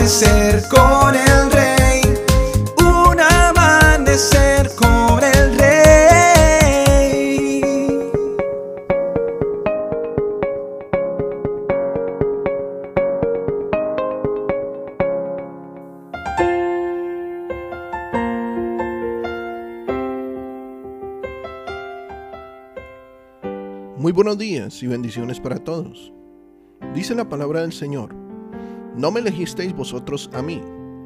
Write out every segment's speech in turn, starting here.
amanecer con el rey, un amanecer con el rey. Muy buenos días y bendiciones para todos. Dice la palabra del Señor no me elegisteis vosotros a mí,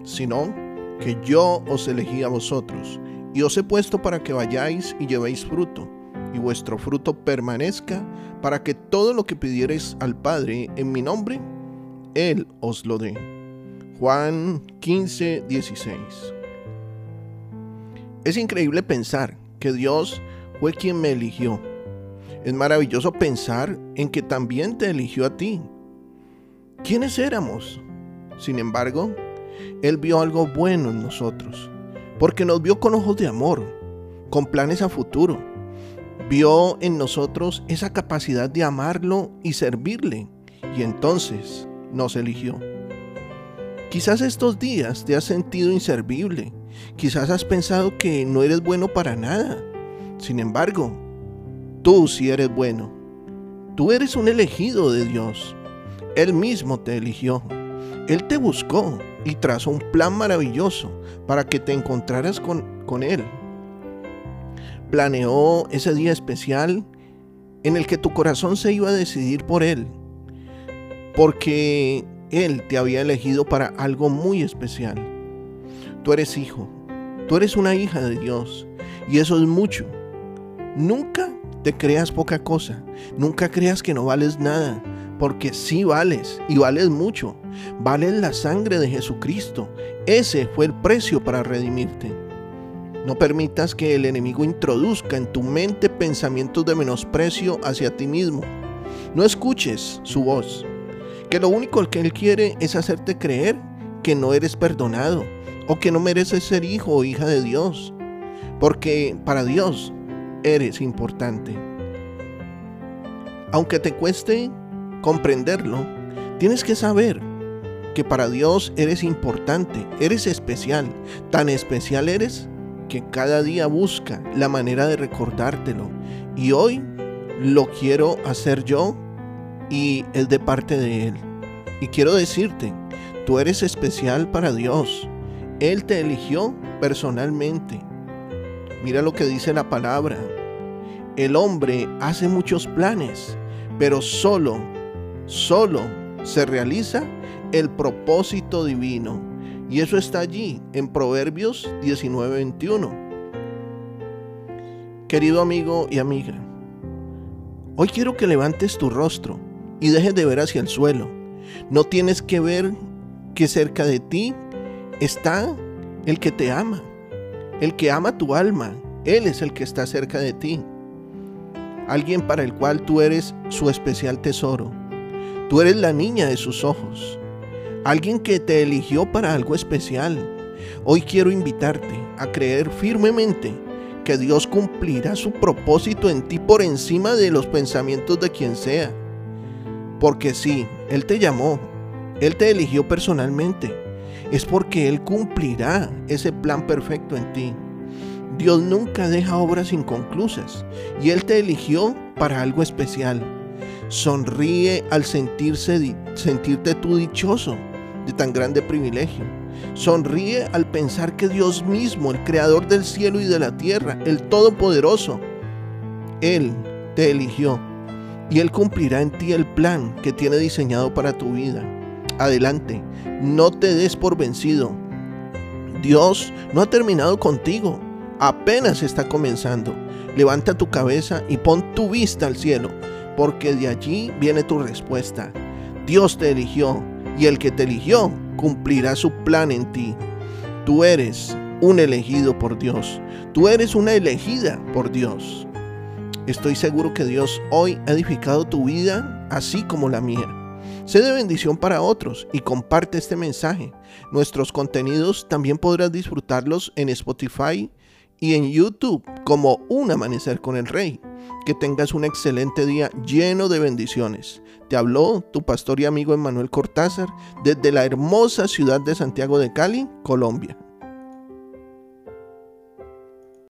sino que yo os elegí a vosotros, y os he puesto para que vayáis y llevéis fruto, y vuestro fruto permanezca, para que todo lo que pidiereis al Padre en mi nombre, Él os lo dé. Juan 15, 16. Es increíble pensar que Dios fue quien me eligió es maravilloso pensar en que también te eligió a ti. ¿Quiénes éramos? Sin embargo, Él vio algo bueno en nosotros, porque nos vio con ojos de amor, con planes a futuro. Vio en nosotros esa capacidad de amarlo y servirle, y entonces nos eligió. Quizás estos días te has sentido inservible, quizás has pensado que no eres bueno para nada. Sin embargo, Tú si eres bueno. Tú eres un elegido de Dios. Él mismo te eligió. Él te buscó y trazó un plan maravilloso para que te encontraras con, con Él. Planeó ese día especial en el que tu corazón se iba a decidir por Él, porque Él te había elegido para algo muy especial. Tú eres hijo, tú eres una hija de Dios, y eso es mucho. Nunca te creas poca cosa. Nunca creas que no vales nada, porque sí vales y vales mucho. Vales la sangre de Jesucristo. Ese fue el precio para redimirte. No permitas que el enemigo introduzca en tu mente pensamientos de menosprecio hacia ti mismo. No escuches su voz, que lo único que él quiere es hacerte creer que no eres perdonado o que no mereces ser hijo o hija de Dios. Porque para Dios eres importante. Aunque te cueste comprenderlo, tienes que saber que para Dios eres importante, eres especial, tan especial eres que cada día busca la manera de recordártelo. Y hoy lo quiero hacer yo y es de parte de Él. Y quiero decirte, tú eres especial para Dios. Él te eligió personalmente. Mira lo que dice la palabra. El hombre hace muchos planes, pero solo, solo se realiza el propósito divino. Y eso está allí en Proverbios 19:21. Querido amigo y amiga, hoy quiero que levantes tu rostro y dejes de ver hacia el suelo. No tienes que ver que cerca de ti está el que te ama, el que ama tu alma. Él es el que está cerca de ti. Alguien para el cual tú eres su especial tesoro. Tú eres la niña de sus ojos. Alguien que te eligió para algo especial. Hoy quiero invitarte a creer firmemente que Dios cumplirá su propósito en ti por encima de los pensamientos de quien sea. Porque sí, Él te llamó, Él te eligió personalmente. Es porque Él cumplirá ese plan perfecto en ti. Dios nunca deja obras inconclusas y Él te eligió para algo especial. Sonríe al sentirse, sentirte tú dichoso de tan grande privilegio. Sonríe al pensar que Dios mismo, el creador del cielo y de la tierra, el todopoderoso, Él te eligió y Él cumplirá en ti el plan que tiene diseñado para tu vida. Adelante, no te des por vencido. Dios no ha terminado contigo apenas está comenzando. Levanta tu cabeza y pon tu vista al cielo, porque de allí viene tu respuesta. Dios te eligió y el que te eligió cumplirá su plan en ti. Tú eres un elegido por Dios. Tú eres una elegida por Dios. Estoy seguro que Dios hoy ha edificado tu vida así como la mía. Sé de bendición para otros y comparte este mensaje. Nuestros contenidos también podrás disfrutarlos en Spotify, y en YouTube como Un Amanecer con el Rey. Que tengas un excelente día lleno de bendiciones. Te habló tu pastor y amigo Emanuel Cortázar desde la hermosa ciudad de Santiago de Cali, Colombia.